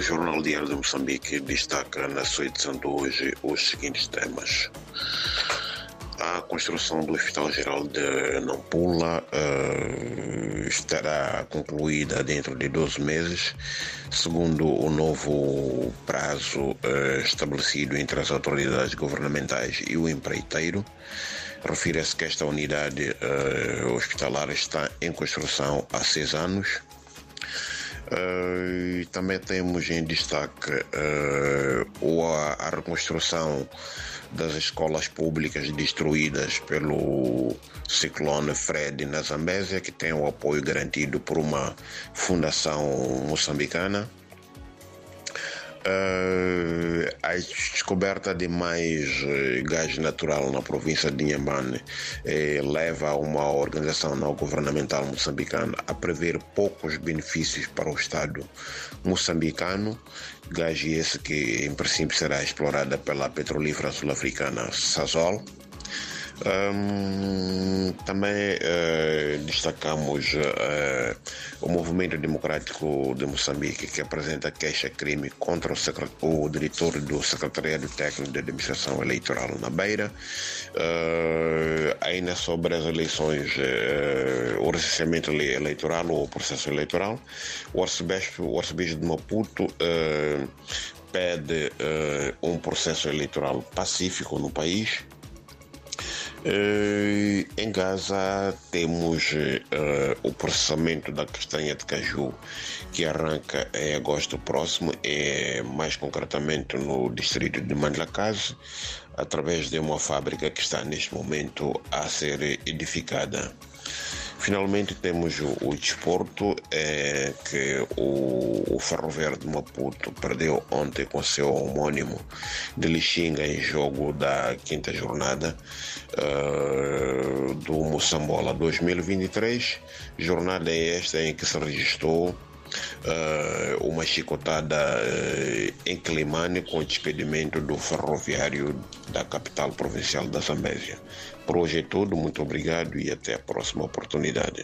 O Jornal Diário de Moçambique destaca na sua edição de hoje os seguintes temas. A construção do Hospital Geral de Nampula uh, estará concluída dentro de 12 meses, segundo o novo prazo uh, estabelecido entre as autoridades governamentais e o empreiteiro. Refira-se que esta unidade uh, hospitalar está em construção há seis anos Uh, também temos em destaque uh, a, a, reconstrução das escolas públicas destruídas pelo ciclone Fred na Zambésia, que tem o apoio garantido por uma fundação moçambicana. Uh, a descoberta de mais uh, gás natural na província de Inhambane uh, leva uma organização não governamental moçambicana a prever poucos benefícios para o Estado moçambicano, gás esse que em princípio será explorada pela petrolífera sul-africana Sasol. Um, também uh, destacamos uh, o Movimento Democrático de Moçambique, que apresenta queixa-crime contra o, o, diretor do Secretariado Técnico de Administração Eleitoral na Beira. Uh, ainda sobre as eleições, o recenseamento eleitoral ou o processo eleitoral, o arcebispo, o arcebispo de Maputo pede um processo eleitoral pacífico no país. Uh, em Gaza temos uh, o processamento da castanha de caju que arranca em agosto próximo, e mais concretamente no distrito de Mandlakazi, através de uma fábrica que está neste momento a ser edificada. Finalmente temos o, o desporto, é, que o, o Ferro Verde Maputo perdeu ontem com seu homônimo de Lixinga em jogo da quinta jornada uh, do Moçambola 2023. Jornada esta em que se registrou Uh, uma chicotada uh, em Climane com despedimento do ferroviário da capital provincial da Zambésia. Por hoje é tudo, muito obrigado e até a próxima oportunidade.